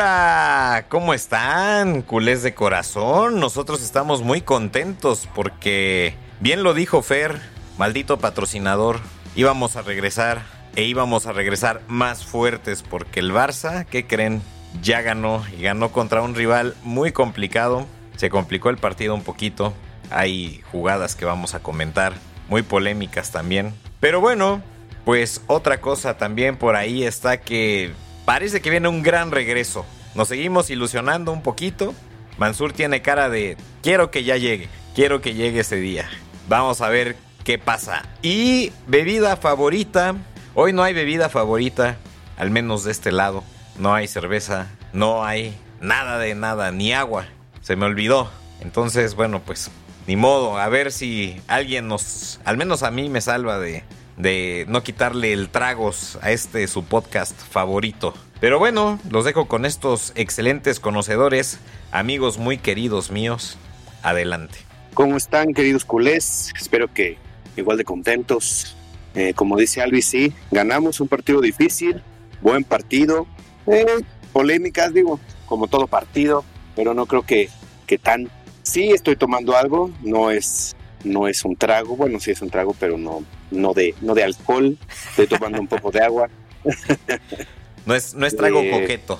Hola, ¿cómo están? Culés de corazón. Nosotros estamos muy contentos porque, bien lo dijo Fer, maldito patrocinador, íbamos a regresar e íbamos a regresar más fuertes porque el Barça, ¿qué creen? Ya ganó y ganó contra un rival muy complicado. Se complicó el partido un poquito. Hay jugadas que vamos a comentar, muy polémicas también. Pero bueno, pues otra cosa también por ahí está que parece que viene un gran regreso. Nos seguimos ilusionando un poquito. Mansur tiene cara de quiero que ya llegue, quiero que llegue ese día. Vamos a ver qué pasa. Y bebida favorita. Hoy no hay bebida favorita, al menos de este lado. No hay cerveza, no hay nada de nada, ni agua. Se me olvidó. Entonces, bueno, pues ni modo. A ver si alguien nos, al menos a mí me salva de, de no quitarle el tragos a este su podcast favorito. Pero bueno, los dejo con estos excelentes conocedores, amigos muy queridos míos. Adelante. ¿Cómo están, queridos culés? Espero que igual de contentos. Eh, como dice Alvis, sí, ganamos un partido difícil, buen partido. Eh, polémicas, digo, como todo partido, pero no creo que, que tan. Sí, estoy tomando algo, no es no es un trago, bueno, sí es un trago, pero no, no, de, no de alcohol, estoy tomando un poco de agua. no, es, no es trago eh, coqueto.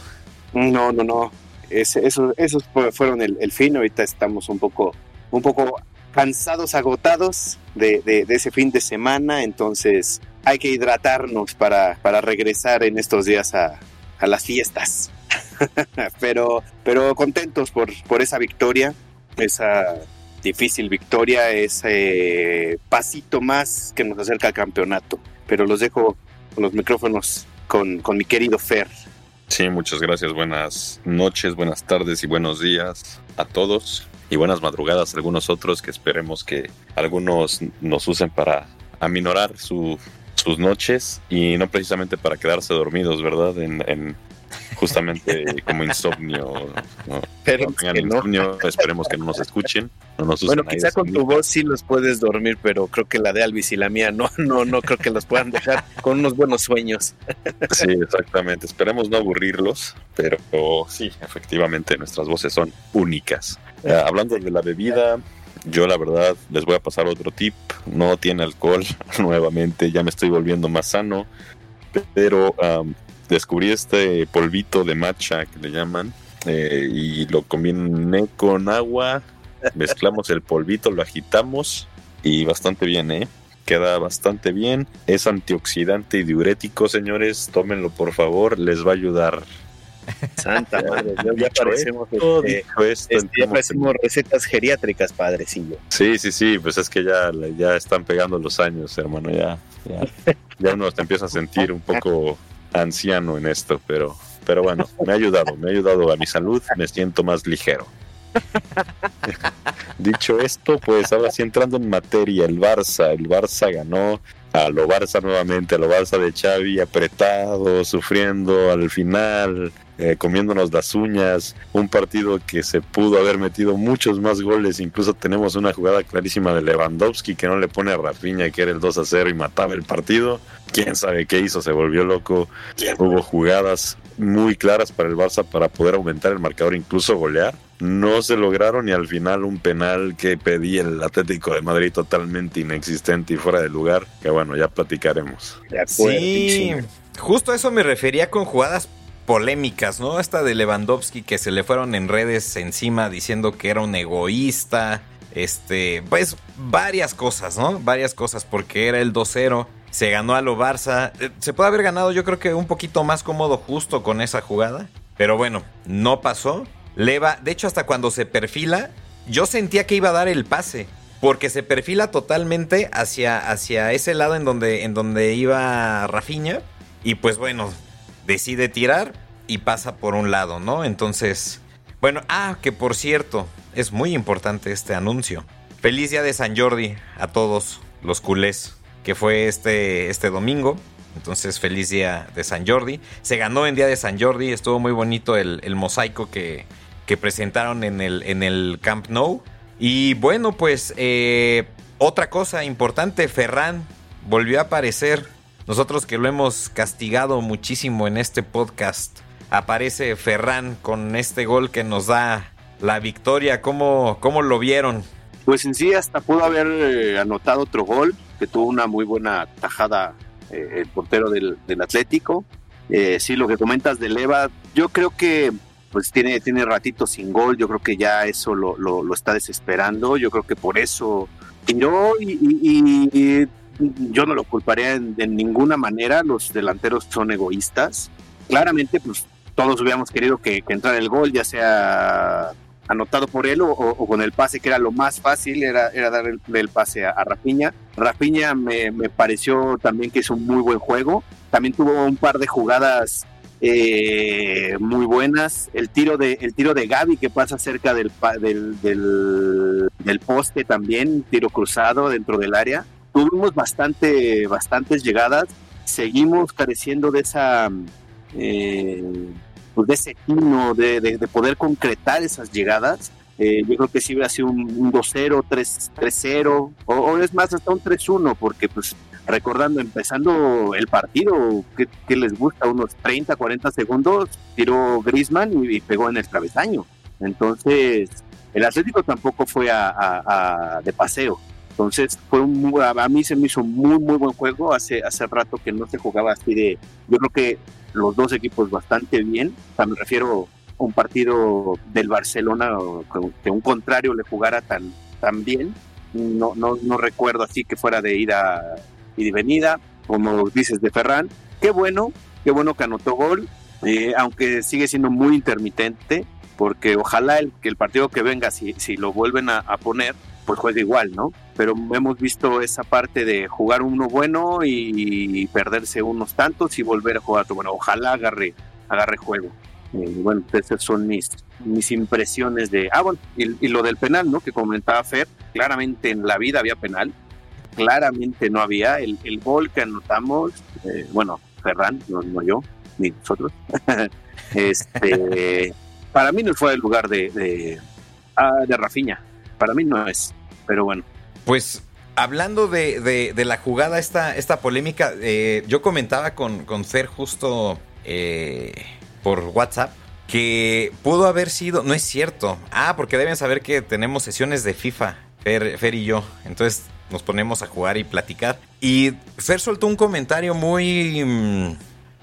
No, no, no. esos, esos fueron el, el, fin, ahorita estamos un poco, un poco cansados, agotados de, de, ese fin de semana, entonces hay que hidratarnos para, para regresar en estos días a, a las fiestas. pero, pero contentos por, por esa victoria, esa difícil victoria, ese pasito más que nos acerca al campeonato. Pero los dejo con los micrófonos con, con mi querido Fer. Sí, muchas gracias. Buenas noches, buenas tardes y buenos días a todos. Y buenas madrugadas a algunos otros que esperemos que algunos nos usen para aminorar su, sus noches y no precisamente para quedarse dormidos, ¿verdad? En, en, justamente como insomnio. ¿no? Pero insomnio, esperemos que no nos escuchen. No nos bueno, quizá con tu voz sí los puedes dormir, pero creo que la de Alvis y la mía no, no, no creo que los puedan dejar con unos buenos sueños. Sí, exactamente. Esperemos no aburrirlos, pero sí, efectivamente nuestras voces son únicas. Uh, hablando de la bebida, yo la verdad les voy a pasar otro tip. No tiene alcohol nuevamente, ya me estoy volviendo más sano, pero um, descubrí este polvito de matcha que le llaman eh, y lo combiné con agua, mezclamos el polvito, lo agitamos y bastante bien, ¿eh? Queda bastante bien, es antioxidante y diurético, señores, tómenlo por favor, les va a ayudar. Santa madre, ya parecemos, este, esto, este, ya parecemos recetas geriátricas, padrecillo. Sí, sí, sí, pues es que ya, ya están pegando los años, hermano, ya, ya, ya uno te empieza a sentir un poco anciano en esto, pero, pero bueno, me ha ayudado, me ha ayudado a mi salud, me siento más ligero. Dicho esto, pues ahora sí entrando en materia, el Barça, el Barça ganó a lo Barça nuevamente, a lo Barça de Xavi apretado, sufriendo al final, eh, comiéndonos las uñas, un partido que se pudo haber metido muchos más goles, incluso tenemos una jugada clarísima de Lewandowski que no le pone a Rafinha que era el 2 a 0 y mataba el partido, quién sabe qué hizo, se volvió loco, hubo jugadas muy claras para el Barça para poder aumentar el marcador, incluso golear, no se lograron y al final un penal que pedía el Atlético de Madrid totalmente inexistente y fuera de lugar, que bueno, ya platicaremos. sí, justo a eso me refería con jugadas polémicas, ¿no? Esta de Lewandowski que se le fueron en redes encima diciendo que era un egoísta, este, pues varias cosas, ¿no? Varias cosas porque era el 2-0 se ganó a lo Barça. Eh, se puede haber ganado yo creo que un poquito más cómodo justo con esa jugada. Pero bueno, no pasó. Leva, de hecho hasta cuando se perfila, yo sentía que iba a dar el pase. Porque se perfila totalmente hacia, hacia ese lado en donde, en donde iba Rafiña. Y pues bueno, decide tirar y pasa por un lado, ¿no? Entonces, bueno, ah, que por cierto, es muy importante este anuncio. Feliz día de San Jordi a todos los culés que fue este, este domingo. Entonces, feliz día de San Jordi. Se ganó en día de San Jordi. Estuvo muy bonito el, mosaico que, que, presentaron en el, en el Camp Nou. Y bueno, pues eh, otra cosa importante, Ferran volvió a aparecer. Nosotros que lo hemos castigado muchísimo en este podcast aparece Ferran con este gol que nos da la victoria. ¿Cómo, cómo lo vieron? Pues en sí hasta pudo haber eh, anotado otro gol, que tuvo una muy buena tajada eh, el portero del, Atlético. Eh, sí, lo que comentas de Leva, yo creo que pues tiene, tiene ratito sin gol, yo creo que ya eso lo, lo, está desesperando, yo creo que por eso tiró y, yo no lo culparía en, ninguna manera, los delanteros son egoístas. Claramente, pues todos hubiéramos querido que, que entrara el gol, ya sea anotado por él o, con el pase, que era lo más fácil, era, era dar el, pase a, Rapiña. Rapiña me, me, pareció también que hizo un muy buen juego. También tuvo un par de jugadas eh, muy buenas. El tiro de el tiro de Gaby que pasa cerca del, del, del, poste también, tiro cruzado dentro del área. Tuvimos bastante, bastantes llegadas. Seguimos careciendo de esa eh, pues, de ese tino, de, de, poder concretar esas llegadas. Eh, yo creo que sí hubiera sido un, 2-0, 3-0, o, es más, hasta un 3-1, porque pues recordando, empezando el partido, que, les gusta? Unos 30, 40 segundos, tiró Grisman y, pegó en el travesaño. Entonces, el Atlético tampoco fue a, de paseo. Entonces, fue un, a mí se me hizo muy, muy buen juego. Hace, hace rato que no se jugaba así de. Yo creo que los dos equipos bastante bien. O me refiero a un partido del Barcelona que un contrario le jugara tan, tan bien. No, no, no recuerdo así que fuera de ida y de venida, como dices de Ferran. Qué bueno, qué bueno que anotó gol, eh, aunque sigue siendo muy intermitente, porque ojalá el, que el partido que venga, si, si lo vuelven a, a poner, pues juegue igual, ¿no? Pero hemos visto esa parte de jugar uno bueno y, perderse unos tantos y volver a jugar otro bueno. Ojalá agarre, agarre juego. Eh, bueno, esas son mis, mis impresiones de... Ah, bueno, y, lo del penal, ¿no? Que comentaba Fer, claramente en la vida había penal, claramente no había. El, el gol que anotamos, eh, bueno, Ferran, no, no, yo, ni nosotros, este, para mí no fue el lugar de, de, ah, de Rafiña para mí no es, pero bueno. Pues hablando de, la jugada, esta, esta polémica, eh, yo comentaba con, con Fer justo eh, por WhatsApp que pudo haber sido, no es cierto, ah, porque deben saber que tenemos sesiones de FIFA, Fer, Fer y yo, entonces nos ponemos a jugar y platicar. Y Fer soltó un comentario muy... Mm,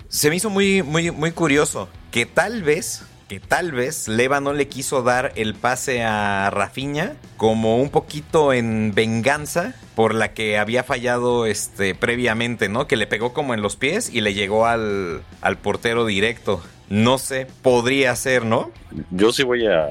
se me hizo muy, muy, muy curioso, que tal vez que tal vez Leva no le quiso dar el pase a Rafiña como un poquito en venganza por la que había fallado este previamente, ¿no? Que le pegó como en los pies y le llegó al, al portero directo. No sé, podría ser, ¿no? Yo sí voy a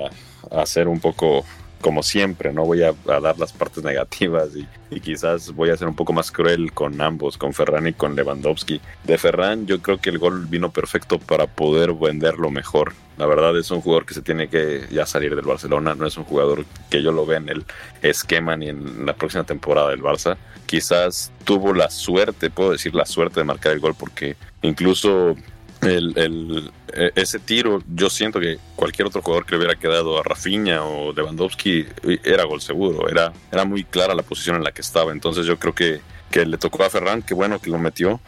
hacer un poco como siempre, no voy a, dar las partes negativas y, quizás voy a ser un poco más cruel con ambos, con Ferran y con Lewandowski. De Ferran yo creo que el gol vino perfecto para poder venderlo mejor. La verdad es un jugador que se tiene que ya salir del Barcelona, no es un jugador que yo lo vea en el esquema ni en la próxima temporada del Barça. Quizás tuvo la suerte, puedo decir la suerte de marcar el gol porque incluso el, e, ese tiro, yo siento que cualquier otro jugador que le hubiera quedado a Rafinha o Lewandowski era gol seguro, era, era muy clara la posición en la que estaba, entonces yo creo que, que le tocó a Ferran, que bueno que lo metió,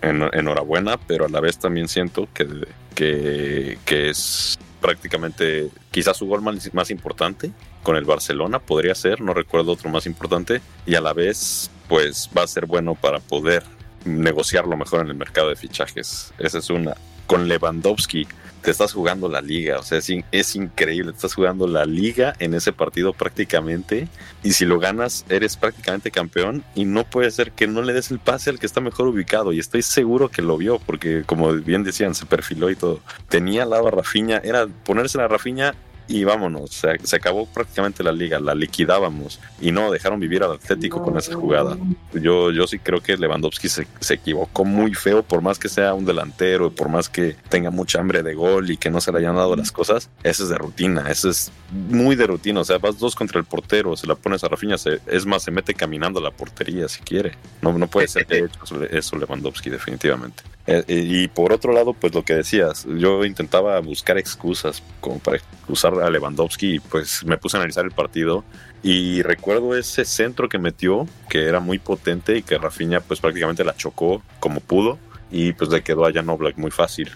en, enhorabuena, pero a la vez también siento que, que, es prácticamente quizás su gol más importante con el Barcelona, podría ser, no recuerdo otro más importante, y a la vez pues va a ser bueno para poder negociarlo mejor en el mercado de fichajes. Esa es una. Con Lewandowski te estás jugando la liga, o sea, es, increíble, te estás jugando la liga en ese partido prácticamente y si lo ganas eres prácticamente campeón y no puede ser que no le des el pase al que está mejor ubicado y estoy seguro que lo vio porque como bien decían se perfiló y todo. Tenía al lado era ponerse la Rafiña y vámonos. Se, acabó prácticamente la liga, la liquidábamos y no dejaron vivir al Atlético con esa jugada. Yo, yo sí creo que Lewandowski se, se, equivocó muy feo, por más que sea un delantero, por más que tenga mucha hambre de gol y que no se le hayan dado las cosas. Eso es de rutina, eso es muy de rutina. O sea, vas dos contra el portero, se la pones a Rafinha, es más, se mete caminando a la portería si quiere. No, no puede ser que haya hecho eso Lewandowski, definitivamente. Eh, eh, y por otro lado, pues lo que decías, yo intentaba buscar excusas para excusar a Lewandowski y pues me puse a analizar el partido y recuerdo ese centro que metió, que era muy potente y que Rafinha pues prácticamente la chocó como pudo y pues le quedó a Jan Oblak muy fácil.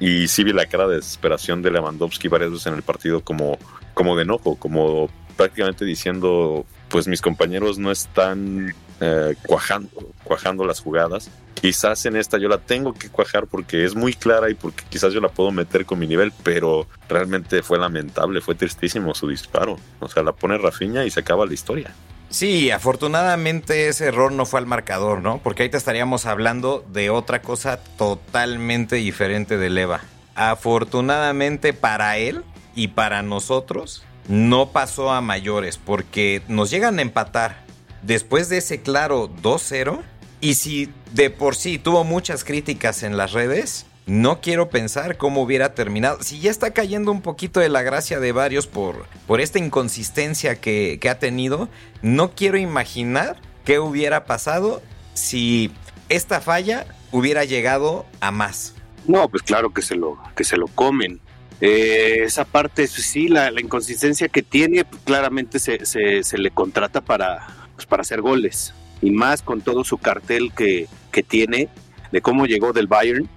y sí vi la cara de desesperación de Lewandowski varias veces en el partido como, como de enojo, como prácticamente diciendo, pues mis compañeros no están eh, cuajando, cuajando las jugadas. Quizás en esta yo la tengo que cuajar porque es muy clara y porque quizás yo la puedo meter con mi nivel, pero realmente fue lamentable, fue tristísimo su disparo. O sea, la pone Rafiña y se acaba la historia. Sí, afortunadamente ese error no fue al marcador, ¿no? Porque ahorita estaríamos hablando de otra cosa totalmente diferente de Leva. Afortunadamente para él y para nosotros no pasó a mayores porque nos llegan a empatar después de ese claro 2-0 y si de por sí tuvo muchas críticas en las redes, no quiero pensar cómo hubiera terminado. Si ya está cayendo un poquito de la gracia de varios por, por esta inconsistencia que, que ha tenido, no quiero imaginar qué hubiera pasado si esta falla hubiera llegado a más. No, pues claro que se lo, que se lo comen. Eh, esa parte, sí, la, inconsistencia que tiene, pues claramente se, se, le contrata para, pues para hacer goles. Y más con todo su cartel que, que tiene de cómo llegó del Bayern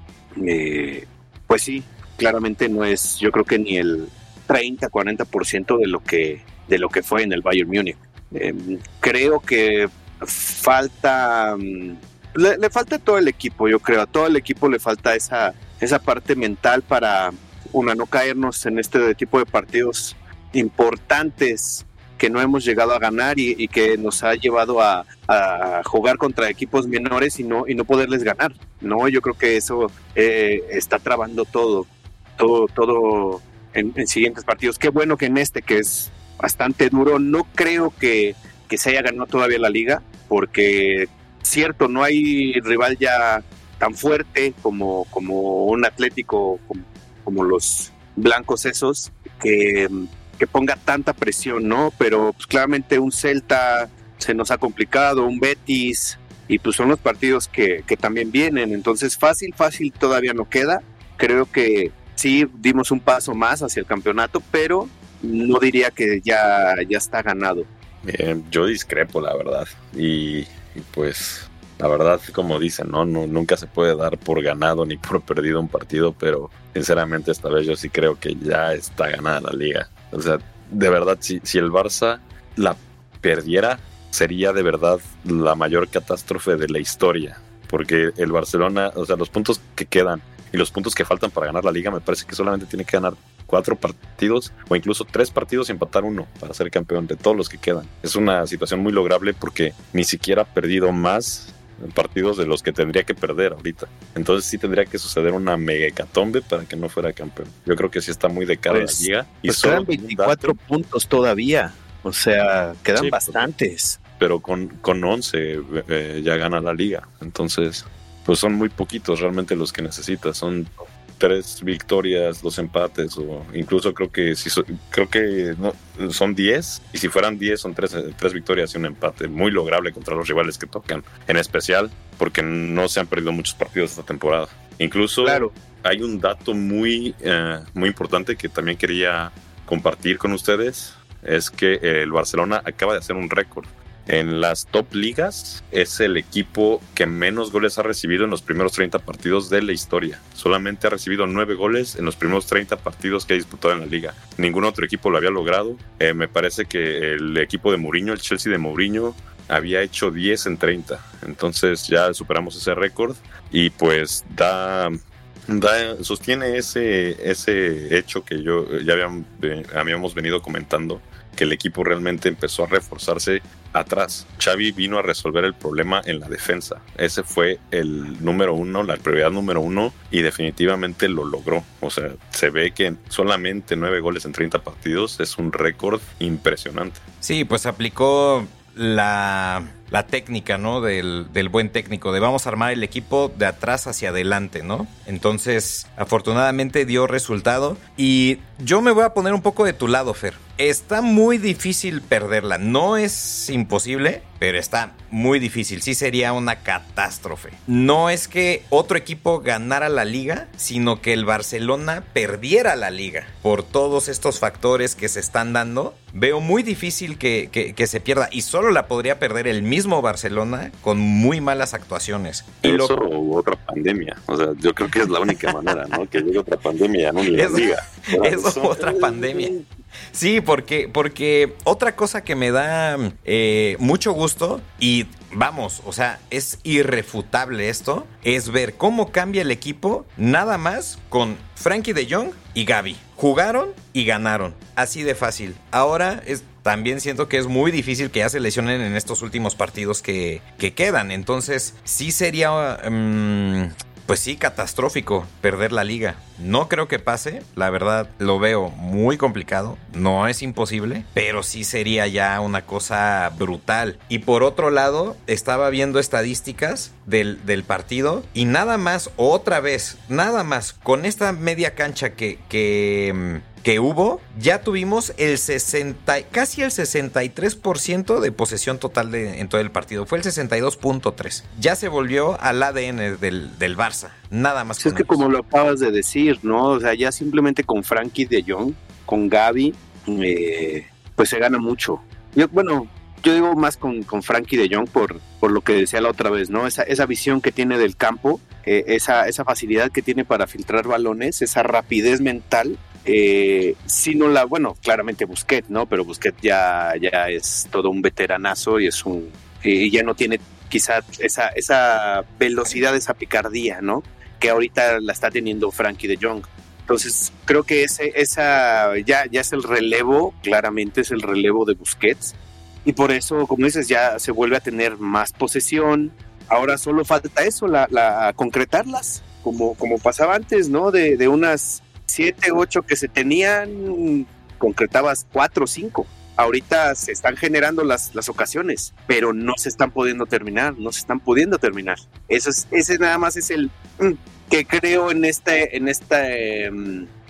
eh, pues sí, claramente no es, yo creo que ni el 30, 40% de lo que de lo que fue en el Bayern Múnich. Em, creo que falta mm, le, falta todo el equipo, yo creo, a todo el equipo le falta esa esa parte mental para una no caernos en este tipo de partidos importantes que no hemos llegado a ganar y, que nos ha llevado a, jugar contra equipos menores y no, y no poderles ganar. No, yo creo que eso eh, está trabando todo, todo, todo en, siguientes partidos. Qué bueno que en este, que es bastante duro, no creo que, que se haya ganado todavía la liga, porque cierto, no hay rival ya tan fuerte como, como un Atlético, como, como los blancos esos, que que ponga tanta presión, ¿no? Pero pues, claramente un Celta se nos ha complicado, un Betis, y pues son los partidos que, que también vienen. Entonces, fácil, fácil todavía no queda. Creo que sí dimos un paso más hacia el campeonato, pero no diría que ya, ya está ganado. yo discrepo, la verdad. Y, y, pues, la verdad, como dicen, ¿no? ¿no? Nunca se puede dar por ganado ni por perdido un partido, pero sinceramente esta vez yo sí creo que ya está ganada la liga. O sea, de verdad, si, si el Barça la perdiera, sería de verdad la mayor catástrofe de la historia. Porque el Barcelona, o sea, los puntos que quedan y los puntos que faltan para ganar la liga, me parece que solamente tiene que ganar cuatro partidos o incluso tres partidos y empatar uno para ser campeón de todos los que quedan. Es una situación muy lograble porque ni siquiera ha perdido más partidos de los que tendría que perder ahorita. Entonces sí tendría que suceder una mega hecatombe para que no fuera campeón. Yo creo que sí está muy de cara la pues, liga. Y pues quedan 24 puntos todavía. O sea, quedan bastantes. Pero con, con 11 eh, ya gana la liga. Entonces, pues son muy poquitos realmente los que necesita. Son tres victorias, dos empates, o incluso creo que si creo que no, son diez, y si fueran diez son tres, tres victorias y un empate, muy lograble contra los rivales que tocan, en especial porque no se han perdido muchos partidos esta temporada. Incluso hay un dato muy, eh, muy importante que también quería compartir con ustedes, es que el Barcelona acaba de hacer un récord en las top ligas es el equipo que menos goles ha recibido en los primeros 30 partidos de la historia. Solamente ha recibido 9 goles en los primeros 30 partidos que ha disputado en la liga. Ningún otro equipo lo había logrado. Eh, me parece que el equipo de Mourinho, el Chelsea de Mourinho, había hecho 10 en 30. Entonces ya superamos ese récord y pues da sostiene ese, ese hecho que yo ya habíamos venido comentando, que el equipo realmente empezó a reforzarse atrás. Xavi vino a resolver el problema en la defensa. Ese fue el número uno, la prioridad número uno, y definitivamente lo logró. O sea, se ve que solamente nueve goles en 30 partidos es un récord impresionante. Sí, pues aplicó la, la técnica, ¿no? Del, del, buen técnico, de vamos a armar el equipo de atrás hacia adelante, ¿no? Entonces, afortunadamente dio resultado. Y yo me voy a poner un poco de tu lado, Fer. Está muy difícil perderla. No es imposible, pero está muy difícil. Sí sería una catástrofe. No es que otro equipo ganara la liga, sino que el Barcelona perdiera la liga. Por todos estos factores que se están dando, veo muy difícil que, que se pierda. Y solo la podría perder el mismo mismo Barcelona con muy malas actuaciones. Y Eso o otra pandemia. O sea, yo creo que es la única manera, ¿no? Que llegue otra pandemia, no la liga. Eso, otra pandemia. Sí, porque, porque otra cosa que me da eh, mucho gusto y vamos, o sea, es irrefutable esto, es ver cómo cambia el equipo nada más con Frankie de Jong y Gaby. Jugaron y ganaron, así de fácil. Ahora es, también siento que es muy difícil que ya se lesionen en estos últimos partidos que, que quedan. Entonces, sí sería... Mm, pues sí, catastrófico perder la liga. No creo que pase, la verdad lo veo muy complicado, no es imposible, pero sí sería ya una cosa brutal. Y por otro lado, estaba viendo estadísticas del, del partido y nada más, otra vez, nada más, con esta media cancha que... que mm, que hubo, ya tuvimos el 60, casi el 63% de posesión total de, en todo el partido. Fue el 62.3. Ya se volvió al ADN del, del Barça. Nada más. es que como lo acabas de decir, ¿no? O sea, ya simplemente con Frankie de Jong, con Gaby, eh, pues se gana mucho. Yo, bueno, yo digo más con, con Frankie de Jong por, por lo que decía la otra vez, ¿no? Esa, esa visión que tiene del campo, eh, esa, esa facilidad que tiene para filtrar balones, esa rapidez mental eh, si no la, bueno, claramente Busquet, ¿no? Pero Busquet ya, ya es todo un veteranazo y es un, y ya no tiene quizá esa, esa velocidad, esa picardía, ¿no? Que ahorita la está teniendo Frankie de Jong. Entonces, creo que ese, esa ya, ya es el relevo, claramente es el relevo de Busquets. Y por eso, como dices, ya se vuelve a tener más posesión. Ahora solo falta eso, la, la concretarlas, como, como pasaba antes, ¿no? De, de unas siete, ocho que se tenían, concretabas cuatro o cinco. Ahorita se están generando las, las ocasiones, pero no se están pudiendo terminar, no se están pudiendo terminar. Eso es, ese nada más es el mm, que creo en este, en este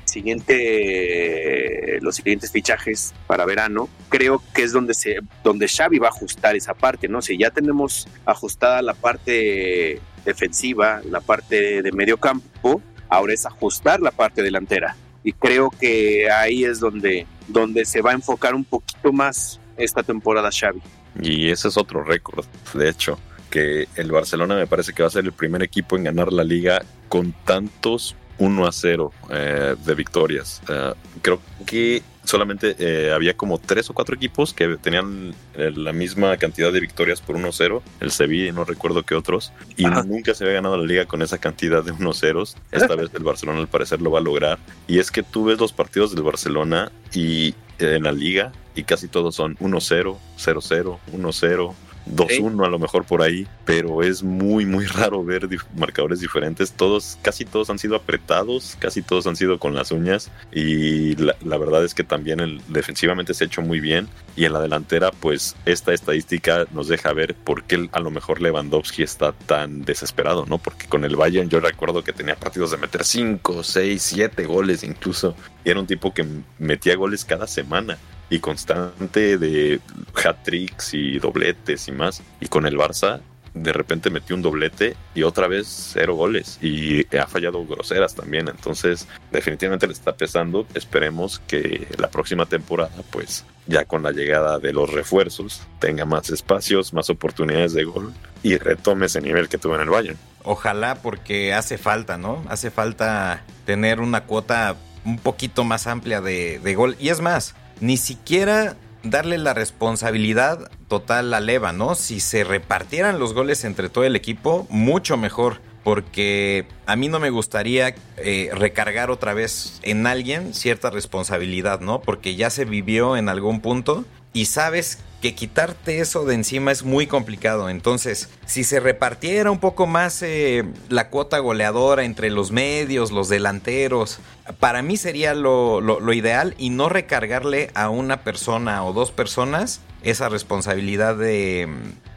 siguiente, los siguientes fichajes para verano, creo que es donde se, donde Xavi va a ajustar esa parte, ¿no? Si ya tenemos ajustada la parte defensiva, la parte de medio campo, ahora es ajustar la parte delantera. Y creo que ahí es donde, donde se va a enfocar un poquito más esta temporada Xavi. Y ese es otro récord, de hecho, que el Barcelona me parece que va a ser el primer equipo en ganar la liga con tantos 1 a 0 eh, de victorias. Eh, creo que solamente eh, había como tres o cuatro equipos que tenían la misma cantidad de victorias por 1-0. El Sevilla y no recuerdo qué otros. Y nunca se había ganado la liga con esa cantidad de 1-0. Esta vez el Barcelona al parecer lo va a lograr. Y es que tú ves los partidos del Barcelona y en la liga y casi todos son 1-0, 0-0, 1-0. 2-1 a lo mejor por ahí, pero es muy muy raro ver marcadores diferentes. Todos, casi todos han sido apretados, casi todos han sido con las uñas y la, verdad es que también el, defensivamente se ha hecho muy bien y en la delantera pues esta estadística nos deja ver por qué a lo mejor Lewandowski está tan desesperado, ¿no? Porque con el Bayern yo recuerdo que tenía partidos de meter 5, 6, 7 goles incluso y era un tipo que metía goles cada semana y constante de hat-tricks y dobletes y más. Y con el Barça de repente metió un doblete y otra vez cero goles y ha fallado groseras también. Entonces, definitivamente le está pesando. Esperemos que la próxima temporada, pues ya con la llegada de los refuerzos, tenga más espacios, más oportunidades de gol y retome ese nivel que tuvo en el Bayern. Ojalá, porque hace falta, ¿no? Hace falta tener una cuota un poquito más amplia de, de gol. Y es más, ni siquiera darle la responsabilidad total a Leva, ¿no? Si se repartieran los goles entre todo el equipo, mucho mejor. Porque a mí no me gustaría eh, recargar otra vez en alguien cierta responsabilidad, ¿no? Porque ya se vivió en algún punto y sabes que quitarte eso de encima es muy complicado. Entonces, si se repartiera un poco más eh, la cuota goleadora entre los medios, los delanteros, para mí sería lo, ideal y no recargarle a una persona o dos personas esa responsabilidad de,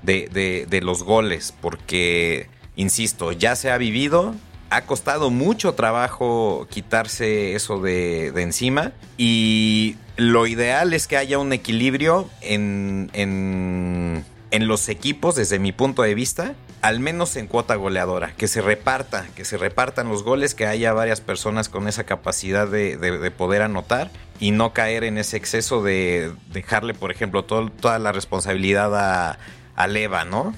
de los goles, porque, insisto, ya se ha vivido, ha costado mucho trabajo quitarse eso de, encima y lo ideal es que haya un equilibrio en, en, los equipos desde mi punto de vista, al menos en cuota goleadora, que se reparta, que se repartan los goles, que haya varias personas con esa capacidad de, de, poder anotar y no caer en ese exceso de dejarle, por ejemplo, toda la responsabilidad a a Leva, ¿no?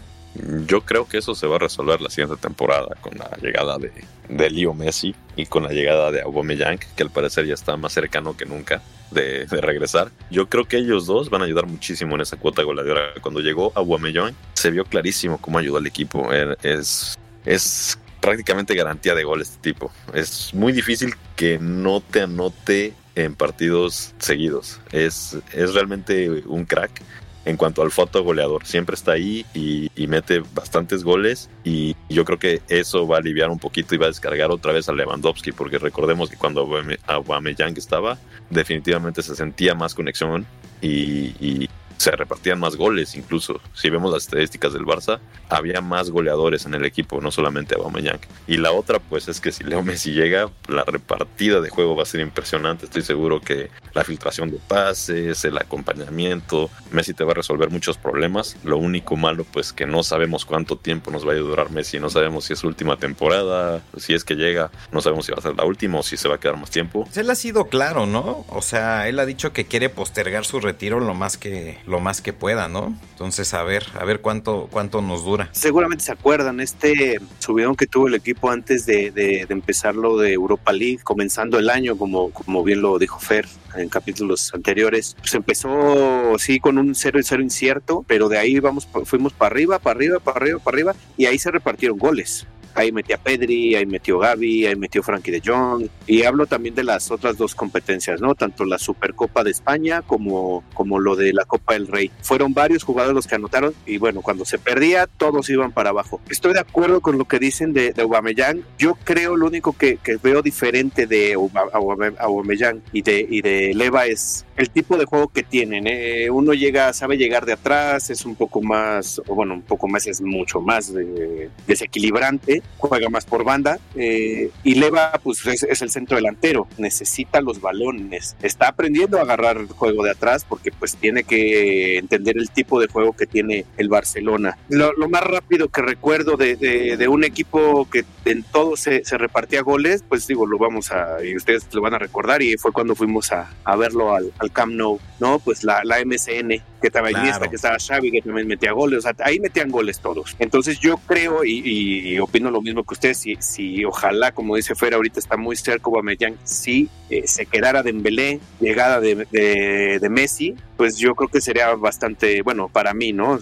Yo creo que eso se va a resolver la siguiente temporada con la llegada de, de Leo Messi y con la llegada de Aubameyang, que al parecer ya está más cercano que nunca de, regresar. Yo creo que ellos dos van a ayudar muchísimo en esa cuota goleadora. Cuando llegó Aubameyang, se vio clarísimo cómo ayudó al equipo. Es, es prácticamente garantía de gol este tipo. Es muy difícil que no te anote en partidos seguidos. Es, es realmente un crack en cuanto al foto goleador. Siempre está ahí y, mete bastantes goles y yo creo que eso va a aliviar un poquito y va a descargar otra vez a Lewandowski porque recordemos que cuando Aubameyang estaba definitivamente se sentía más conexión y se repartían más goles incluso. Si vemos las estadísticas del Barça, había más goleadores en el equipo, no solamente Aubameyang. Y la otra pues es que si Leo Messi llega, la repartida de juego va a ser impresionante. Estoy seguro que la filtración de pases, el acompañamiento, Messi te va a resolver muchos problemas. Lo único malo pues que no sabemos cuánto tiempo nos va a durar Messi, no sabemos si es última temporada, si es que llega, no sabemos si va a ser la última o si se va a quedar más tiempo. Él ha sido claro, ¿no? O sea, él ha dicho que quiere postergar su retiro lo más que lo más que pueda, ¿no? Entonces, a ver, a ver cuánto, cuánto nos dura. Seguramente se acuerdan, este subidón que tuvo el equipo antes de, de, de empezar lo de Europa League, comenzando el año, como, como bien lo dijo Fer en capítulos anteriores, pues empezó sí con un 0 y 0 incierto, pero de ahí vamos, fuimos para arriba, para arriba, para arriba, para arriba, y ahí se repartieron goles ahí metí a Pedri, ahí metió Gaby, ahí metió Frankie de Jong. Y hablo también de las otras dos competencias, ¿no? Tanto la Supercopa de España como, como lo de la Copa del Rey. Fueron varios jugadores los que anotaron y bueno, cuando se perdía, todos iban para abajo. Estoy de acuerdo con lo que dicen de, de Aubameyang. Yo creo lo único que, que veo diferente de Aubameyang y de, y de Leva es el tipo de juego que tienen. Eh, uno llega, sabe llegar de atrás, es un poco más, o bueno, un poco más, es mucho más eh, desequilibrante, juega más por banda. Eh, y Leva, pues es, es, el centro delantero, necesita los balones. Está aprendiendo a agarrar el juego de atrás porque pues tiene que entender el tipo de juego que tiene el Barcelona. Lo, lo más rápido que recuerdo de, de, de, un equipo que en todo se, se, repartía goles, pues digo, lo vamos a, y ustedes lo van a recordar, y fue cuando fuimos a, a verlo al, al Camp Nou, ¿no? Pues la, la MCN, que estaba claro. Iniesta, que estaba Xavi, que también metía goles, o sea, ahí metían goles todos. Entonces yo creo y, y opino lo mismo que ustedes, si, si ojalá, como dice Fer, ahorita está muy cerca Aubameyang, si eh, se quedara Dembélé, llegada de, de, de, Messi, pues yo creo que sería bastante, bueno, para mí, ¿no?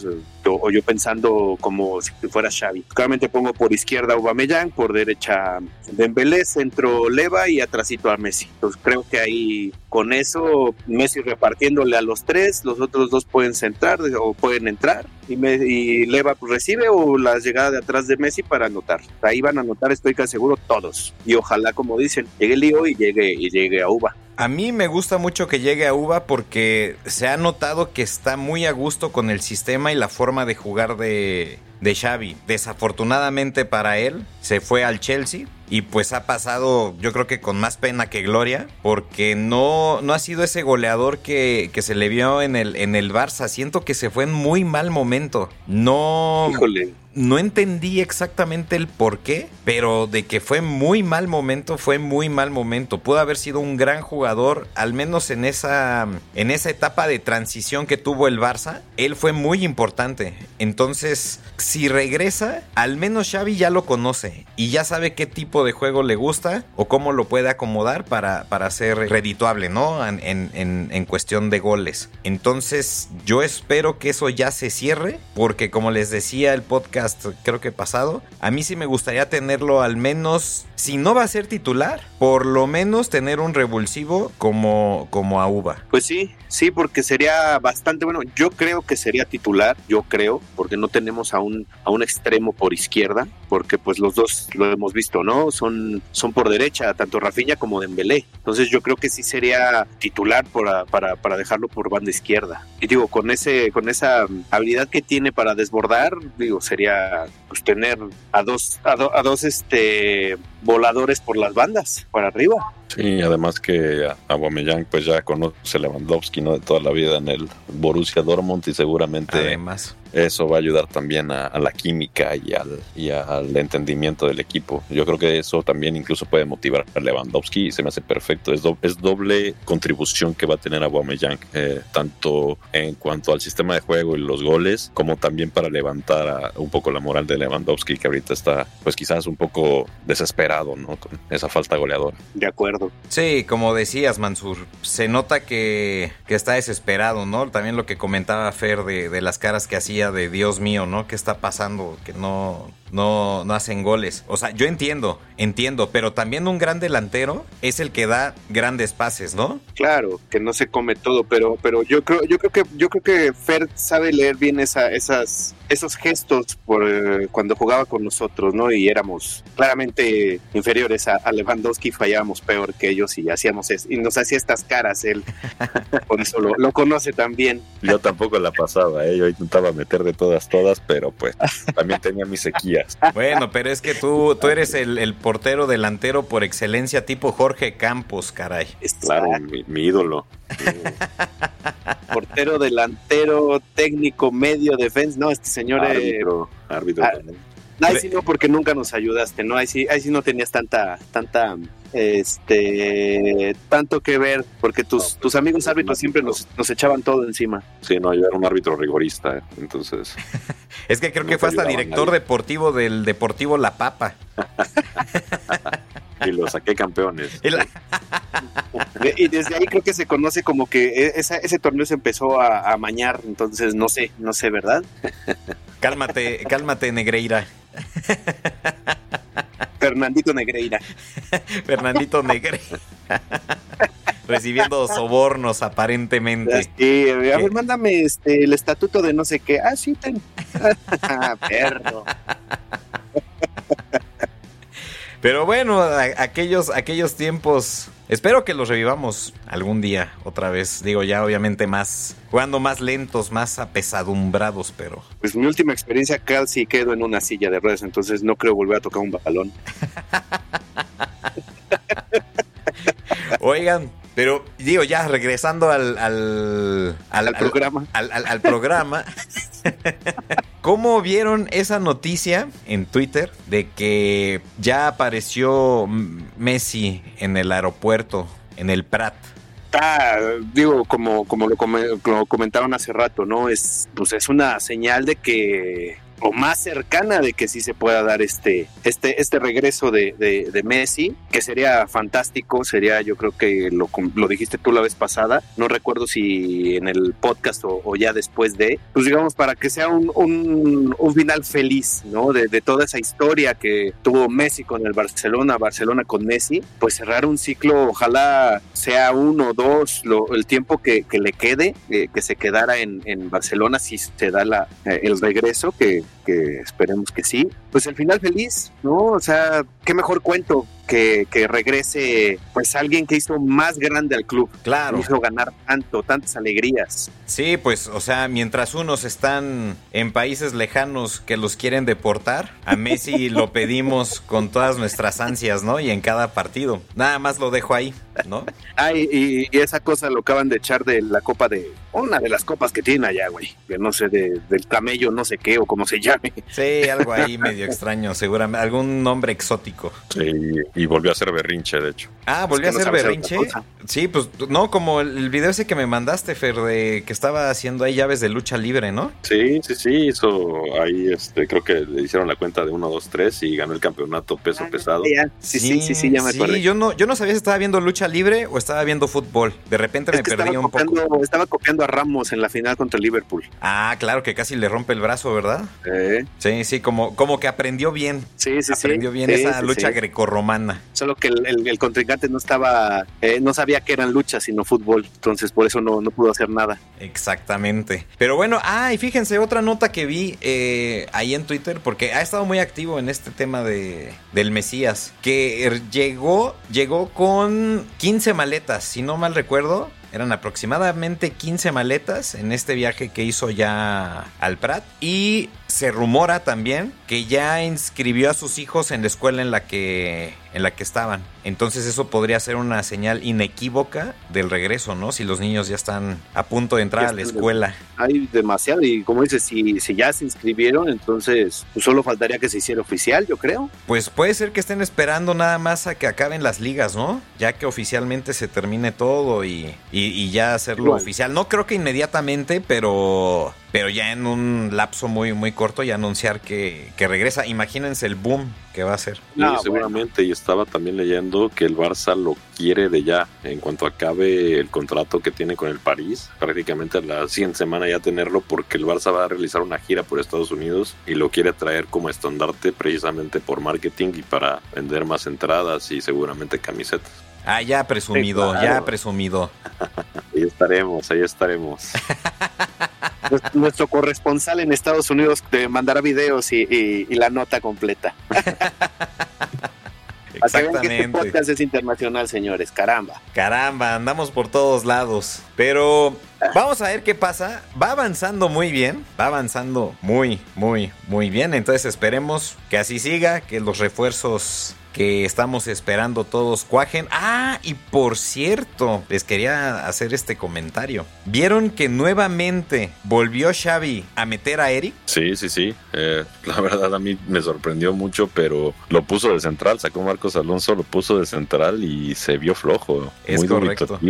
O, yo pensando como si fuera Xavi. Claramente pongo por izquierda Aubameyang, por derecha Dembélé, centro Leva y atrásito a Messi. Entonces creo que ahí con eso Messi repartiéndole a los tres, los otros dos pueden centrar o pueden entrar y, me, y Leva pues, recibe o la llegada de atrás de Messi para anotar. Ahí van a anotar, estoy casi seguro, todos. Y ojalá, como dicen, llegue Lío y llegue, y llegue a Uva. A mí me gusta mucho que llegue a Uva porque se ha notado que está muy a gusto con el sistema y la forma de jugar de, de Xavi. Desafortunadamente para él, se fue al Chelsea y pues ha pasado yo creo que con más pena que gloria porque no, no ha sido ese goleador que, que se le vio en el, en el Barça. Siento que se fue en muy mal momento. No... Híjole no entendí exactamente el por qué, pero de que fue muy mal momento, fue muy mal momento. Pudo haber sido un gran jugador, al menos en esa, en esa etapa de transición que tuvo el Barça. Él fue muy importante. Entonces, si regresa, al menos Xavi ya lo conoce y ya sabe qué tipo de juego le gusta o cómo lo puede acomodar para, para ser redituable, ¿no? En, en, en cuestión de goles. Entonces, yo espero que eso ya se cierre, porque como les decía el podcast, creo que pasado. A mí sí me gustaría tenerlo al menos, si no va a ser titular, por lo menos tener un revulsivo como, como a Uva. Pues sí, sí, porque sería bastante bueno. Yo creo que sería titular, yo creo, porque no tenemos a un, a un extremo por izquierda, porque pues los dos lo hemos visto, ¿no? Son, son por derecha, tanto Rafinha como Dembélé. Entonces yo creo que sí sería titular para, para, para dejarlo por banda izquierda. Y digo, con, ese, con esa habilidad que tiene para desbordar, digo, sería pues tener a dos a, do, a, dos este voladores por las bandas para arriba. Sí además que Aubameyang pues ya conoce Lewandowski no de toda la vida en el Borussia Dortmund y seguramente además eso va a ayudar también a, la química y al, y al entendimiento del equipo. Yo creo que eso también incluso puede motivar a Lewandowski y se me hace perfecto. Es, es doble contribución que va a tener a Aubameyang, eh, tanto en cuanto al sistema de juego y los goles, como también para levantar un poco la moral de Lewandowski, que ahorita está, pues quizás un poco desesperado, ¿no? Con esa falta goleadora. De acuerdo. Sí, como decías, Mansur, se nota que, que está desesperado, ¿no? También lo que comentaba Fer de, de las caras que hacía de Dios mío, ¿no? ¿Qué está pasando? Que no, no, no hacen goles. O sea, yo entiendo, entiendo, pero también un gran delantero es el que da grandes pases, ¿no? Claro, que no se come todo, pero, pero yo creo, yo creo que, yo creo que Fer sabe leer bien esa, esas, esos gestos por eh, cuando jugaba con nosotros, ¿no? Y éramos claramente inferiores a, Lewandowski, fallábamos peor que ellos y hacíamos eso, y nos hacía estas caras él. por eso lo, conoce también. Yo tampoco la pasaba, ¿eh? yo intentaba meter de todas, todas, pero pues también tenía mi sequía bueno, pero es que tú, tú eres el, portero delantero por excelencia tipo Jorge Campos, caray. Claro, mi, ídolo. portero delantero, técnico, medio, defensa. No, este señor... Árbitro, árbitro. Ah, ahí sí no, porque nunca nos ayudaste, ¿no? Ahí sí, ahí sí no tenías tanta, tanta, este, tanto que ver, porque tus, tus amigos árbitros siempre nos, nos, echaban todo encima. Sí, no, yo era un árbitro rigorista, entonces. es que creo que fue hasta director deportivo del Deportivo La Papa. y lo saqué campeones. Y, desde ahí creo que se conoce como que e, ese torneo se empezó a, a mañar, entonces no sé, no sé, ¿verdad? Cálmate, cálmate, Negreira. Fernandito Negreira. Fernandito Negreira. Recibiendo sobornos aparentemente. Sí, a ver, mándame este, el estatuto de no sé qué. Ah, sí, ten. Perro. Pero bueno, aquellos, aquellos tiempos Espero que los revivamos algún día otra vez. Digo, ya obviamente más, jugando más lentos, más apesadumbrados, pero. Pues mi última experiencia casi quedo en una silla de ruedas, entonces no creo volver a tocar un balón. Oigan, pero digo, ya regresando al, al, al, programa. Al, programa. ¿Cómo vieron esa noticia en Twitter de que ya apareció Messi en el aeropuerto, en el Prat? Ah, digo, como, como lo, lo comentaron hace rato, ¿no? Es, pues es una señal de que o más cercana de que sí se pueda dar este, este, este regreso de, de, Messi, que sería fantástico, sería yo creo que lo, lo, dijiste tú la vez pasada, no recuerdo si en el podcast o, ya después de, pues digamos para que sea un, un, final feliz, ¿no? De, de, toda esa historia que tuvo Messi con el Barcelona, Barcelona con Messi, pues cerrar un ciclo, ojalá sea uno o dos, lo, el tiempo que, que le quede, eh, que se quedara en, en, Barcelona si se da la, eh, el regreso, que que esperemos que sí. Pues el final feliz, ¿no? O sea, qué mejor cuento que, que, regrese pues alguien que hizo más grande al club. Claro. Hizo ganar tanto, tantas alegrías. Sí, pues, o sea, mientras unos están en países lejanos que los quieren deportar, a Messi lo pedimos con todas nuestras ansias, ¿no? Y en cada partido. Nada más lo dejo ahí, ¿no? Ay, y, esa cosa lo acaban de echar de la copa de. Una de las copas que tiene allá, güey. Que no sé, de, del camello, no sé qué, o cómo se llame. Sí, algo ahí medio extraño, seguramente. Algún nombre exótico. Sí, y volvió a ser berrinche, de hecho. Ah, volvió a ser berrinche. Sí, pues no, como el video ese que me mandaste, Fer, de que estaba haciendo ahí llaves de lucha libre, ¿no? Sí, sí, sí, hizo ahí, este, creo que le hicieron la cuenta de 1, 2, 3 y ganó el campeonato peso ah, pesado. Sí, sí, sí, sí, ya me Sí, yo no, yo no sabía si estaba viendo lucha libre o estaba viendo fútbol. De repente me perdí un poco. Estaba copiando a Ramos en la final contra el Liverpool. Ah, claro, que casi le rompe el brazo, ¿verdad? Sí, sí, como, como que aprendió bien. Sí, sí, aprendió bien esa lucha grecorromana. Solo que el, el, contrincante no estaba, eh, no sabía que eran luchas, sino fútbol. Entonces por eso no, no pudo hacer nada. Exactamente. Pero bueno, ah, y fíjense, otra nota que vi eh, ahí en Twitter, porque ha estado muy activo en este tema de, del Mesías, que llegó, llegó con 15 maletas, si no mal recuerdo. Eran aproximadamente 15 maletas en este viaje que hizo ya al Prat. Y se rumora también que ya inscribió a sus hijos en la escuela en la que en la que estaban. Entonces eso podría ser una señal inequívoca del regreso, ¿no? Si los niños ya están a punto de entrar a la escuela. Hay demasiado y como dices, si, si ya se inscribieron, entonces pues, solo faltaría que se hiciera oficial, yo creo. Pues puede ser que estén esperando nada más a que acaben las ligas, ¿no? Ya que oficialmente se termine todo y, y, ya hacerlo oficial. No creo que inmediatamente, pero pero ya en un lapso muy muy corto y anunciar que, que regresa. Imagínense el boom que va a ser. No, seguramente, y estaba también leyendo que el Barça lo quiere de ya, en cuanto acabe el contrato que tiene con el París, prácticamente la siguiente semana ya tenerlo porque el Barça va a realizar una gira por Estados Unidos y lo quiere traer como estandarte precisamente por marketing y para vender más entradas y seguramente camisetas. Ah, ya presumido, ya presumido. ahí estaremos, ahí estaremos. Nuestro corresponsal en Estados Unidos te mandará videos y, la nota completa. Este Exactamente. este podcast es internacional, señores. Caramba. Caramba, andamos por todos lados. Pero vamos a ver qué pasa. Va avanzando muy bien. Va avanzando muy, muy, muy bien. Entonces esperemos que así siga, que los refuerzos que estamos esperando todos cuajen. Ah, y por cierto, les quería hacer este comentario. ¿Vieron que nuevamente volvió Xavi a meter a Eric? Sí, sí, sí. Eh, la verdad a mí me sorprendió mucho, pero lo puso de central, sacó Marcos Alonso, lo puso de central y se vio flojo. Es muy correcto.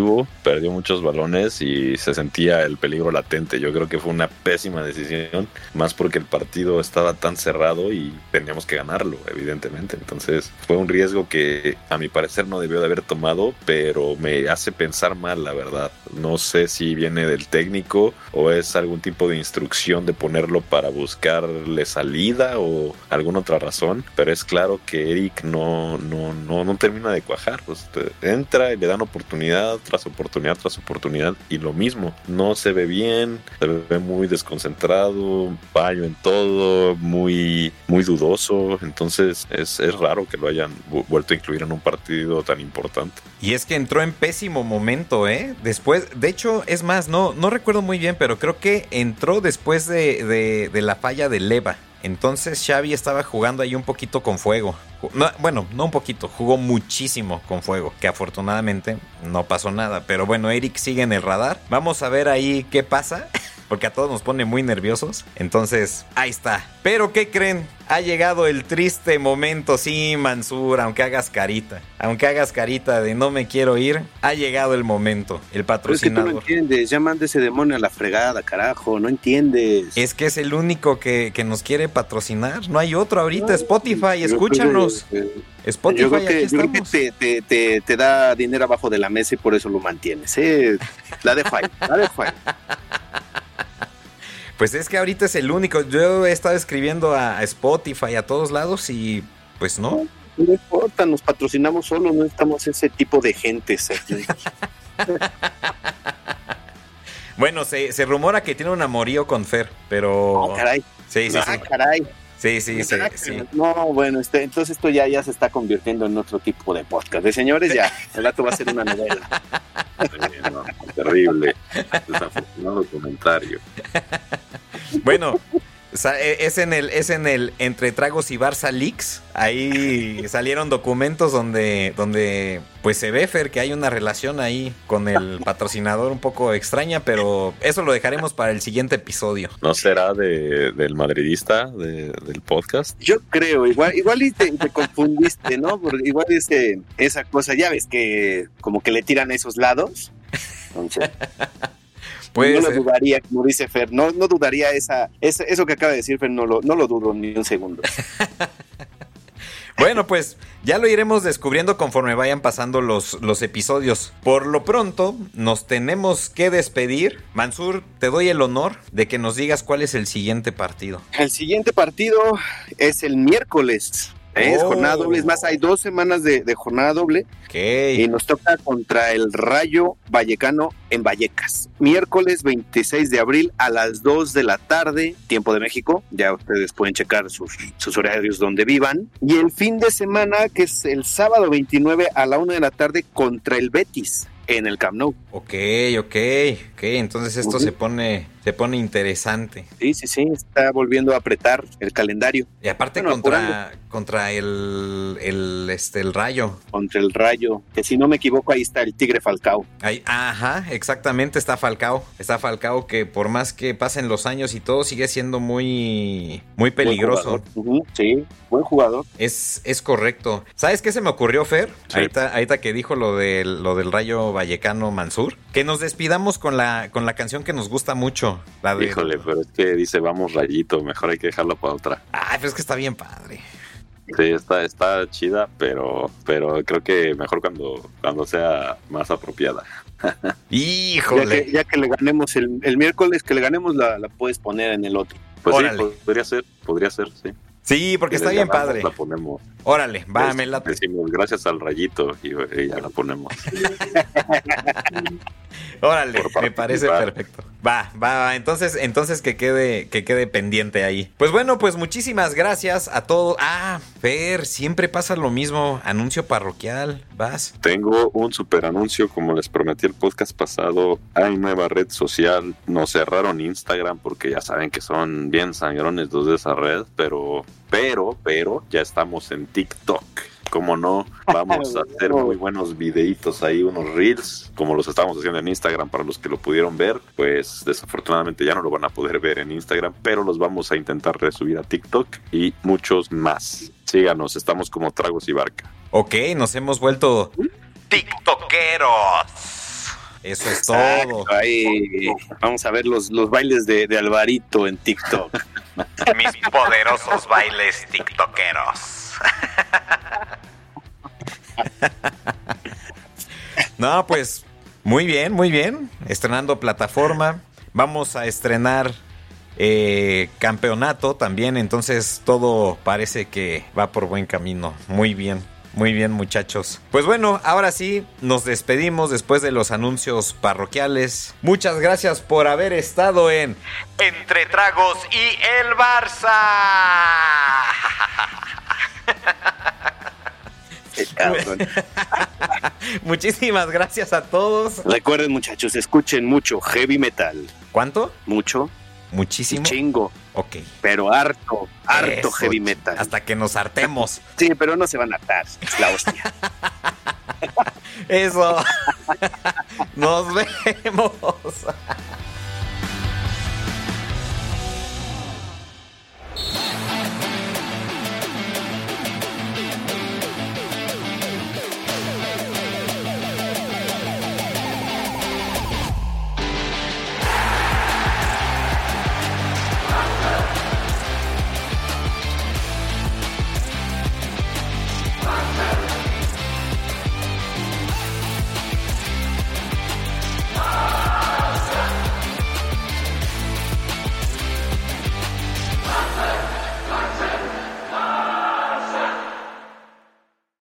perdió muchos balones y se sentía el peligro latente. Yo creo que fue una pésima decisión, más porque el partido estaba tan cerrado y teníamos que ganarlo, evidentemente. Entonces fue un riesgo que a mi parecer no debió de haber tomado, pero me hace pensar mal, la verdad. No sé si viene del técnico o es algún tipo de instrucción de ponerlo para buscarle salida o alguna otra razón, pero es claro que Eric no, no, no, no termina de cuajar. Pues entra y le dan oportunidad tras oportunidad tras oportunidad y lo mismo, no se ve bien, se ve muy desconcentrado, fallo en todo, muy, muy dudoso, entonces es, es raro que lo vuelto a incluir en un partido tan importante. Y es que entró en pésimo momento, ¿eh? Después, de hecho, es más, no, no recuerdo muy bien, pero creo que entró después de, de, la falla de Leva. Entonces Xavi estaba jugando ahí un poquito con fuego. bueno, no un poquito, jugó muchísimo con fuego, que afortunadamente no pasó nada. Pero bueno, Eric sigue en el radar. Vamos a ver ahí qué pasa. porque a todos nos pone muy nerviosos. Entonces, ahí está. Pero, ¿qué creen? Ha llegado el triste momento, sí, Mansur, aunque hagas carita. Aunque hagas carita de no me quiero ir, ha llegado el momento. El patrocinador. no entiendes, ya manda ese demonio a la fregada, carajo, no entiendes. Es que es el único que, nos quiere patrocinar. No hay otro ahorita. Spotify, escúchanos. Spotify, yo creo que, yo creo que te, da dinero abajo de la mesa y por eso lo mantienes. ¿eh? La dejo ahí, la dejo ahí. Pues es que ahorita es el único. Yo he estado escribiendo a Spotify, a todos lados y pues no. No, importa, nos patrocinamos solo, no estamos ese tipo de gente. bueno, se, se, rumora que tiene un amorío con Fer, pero... Oh, caray. Sí, sí, ah, caray. Sí, sí, sí, No, bueno, este, entonces esto ya, ya se está convirtiendo en otro tipo de podcast. De señores, ya, el rato va a ser una novela. Terrible. Desafortunado comentario. Bueno, es en el, es en el Entre Tragos y Barça Leaks. Ahí salieron documentos donde, donde pues se ve, Fer, que hay una relación ahí con el patrocinador un poco extraña, pero eso lo dejaremos para el siguiente episodio. ¿No será de, del madridista del podcast? Yo creo, igual, igual y te, confundiste, ¿no? Porque igual ese, esa cosa, ya ves que como que le tiran a esos lados. Entonces no lo dudaría, como dice Fer, no, no dudaría esa, eso que acaba de decir Fer, no lo, no lo dudo ni un segundo. Bueno, pues ya lo iremos descubriendo conforme vayan pasando los, los, episodios. Por lo pronto, nos tenemos que despedir. Mansur, te doy el honor de que nos digas cuál es el siguiente partido. El siguiente partido es el miércoles es jornada doble, es más, hay dos semanas de, jornada doble. Y nos toca contra el Rayo Vallecano en Vallecas. Miércoles 26 de abril a las 2 de la tarde, tiempo de México. Ya ustedes pueden checar sus, sus horarios donde vivan. Y el fin de semana, que es el sábado 29 a la 1 de la tarde, contra el Betis en el Camp Nou. Ok, ok, ok. Entonces esto se pone se pone interesante. Sí, sí, sí, está volviendo a apretar el calendario. Y aparte Bueno, contra, contra el, el, este, el rayo. Contra el Rayo, que si no me equivoco ahí está el Tigre Falcao. Ahí, ajá, exactamente, está Falcao. Está Falcao que por más que pasen los años y todo, sigue siendo muy, muy peligroso. Buen sí, buen jugador. Es, es correcto. ¿Sabes qué se me ocurrió, Fer? Sí. Ahorita, ahorita que dijo lo del, lo del rayo vallecano Mansur. Que nos despidamos con la, con la canción que nos gusta mucho. La de, Híjole, pero es que dice vamos rayito, mejor hay que dejarla para otra. Ay, pero es que está bien padre. Sí, está, está chida, pero, pero creo que mejor cuando, cuando sea más apropiada. Ya Híjole. que, ya que le ganemos el, el miércoles, que le ganemos la, la puedes poner en el otro. Pues Órale. sí, podría ser, podría ser, sí. Sí, porque está bien ganamos, padre. La ponemos. Órale, va, Es- me late. Decimos gracias al rayito y, y ya la ponemos. Órale, me parece perfecto. Va, va, va. Entonces, entonces que quede, que quede pendiente ahí. Pues bueno, pues muchísimas gracias a todos. Ah, Fer, siempre pasa lo mismo. Anuncio parroquial. Vas. Tengo un super anuncio, como les prometí el podcast pasado. Hay nueva red social. Nos cerraron Instagram porque ya saben que son bien sangrones los de esa red, pero, pero, pero ya estamos en TikTok. Como no, vamos a hacer muy buenos videitos ahí, unos reels, como los estamos haciendo en Instagram para los que lo pudieron ver. Pues desafortunadamente ya no lo van a poder ver en Instagram, pero los vamos a intentar resubir a TikTok y muchos más. Síganos, estamos como Tragos y Barca. Ok, nos hemos vuelto TikTokeros. Eso es todo. Ahí vamos a ver los, los bailes de, de Alvarito en TikTok. Mis poderosos bailes TikTokeros. No, pues muy bien, muy bien. Estrenando plataforma. Vamos a estrenar eh, campeonato también. Entonces todo parece que va por buen camino. Muy bien. Muy bien muchachos. Pues bueno, ahora sí, nos despedimos después de los anuncios parroquiales. Muchas gracias por haber estado en Entre Tragos y el Barça. Muchísimas gracias a todos. Recuerden, muchachos, escuchen mucho heavy metal. ¿Cuánto? Mucho. Muchísimo. Chingo. Ok. Pero harto, harto heavy metal. Hasta que nos hartemos. Sí, pero no se van a hartar. Es la hostia. Eso. nos vemos.